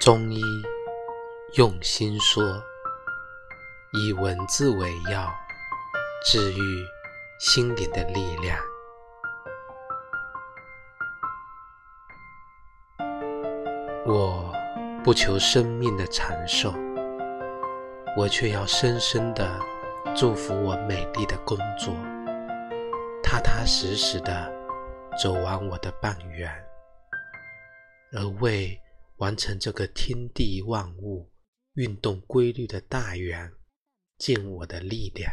中医用心说，以文字为药，治愈心灵的力量。我不求生命的长寿，我却要深深的祝福我美丽的工作，踏踏实实的走完我的半圆，而为完成这个天地万物运动规律的大圆，尽我的力量。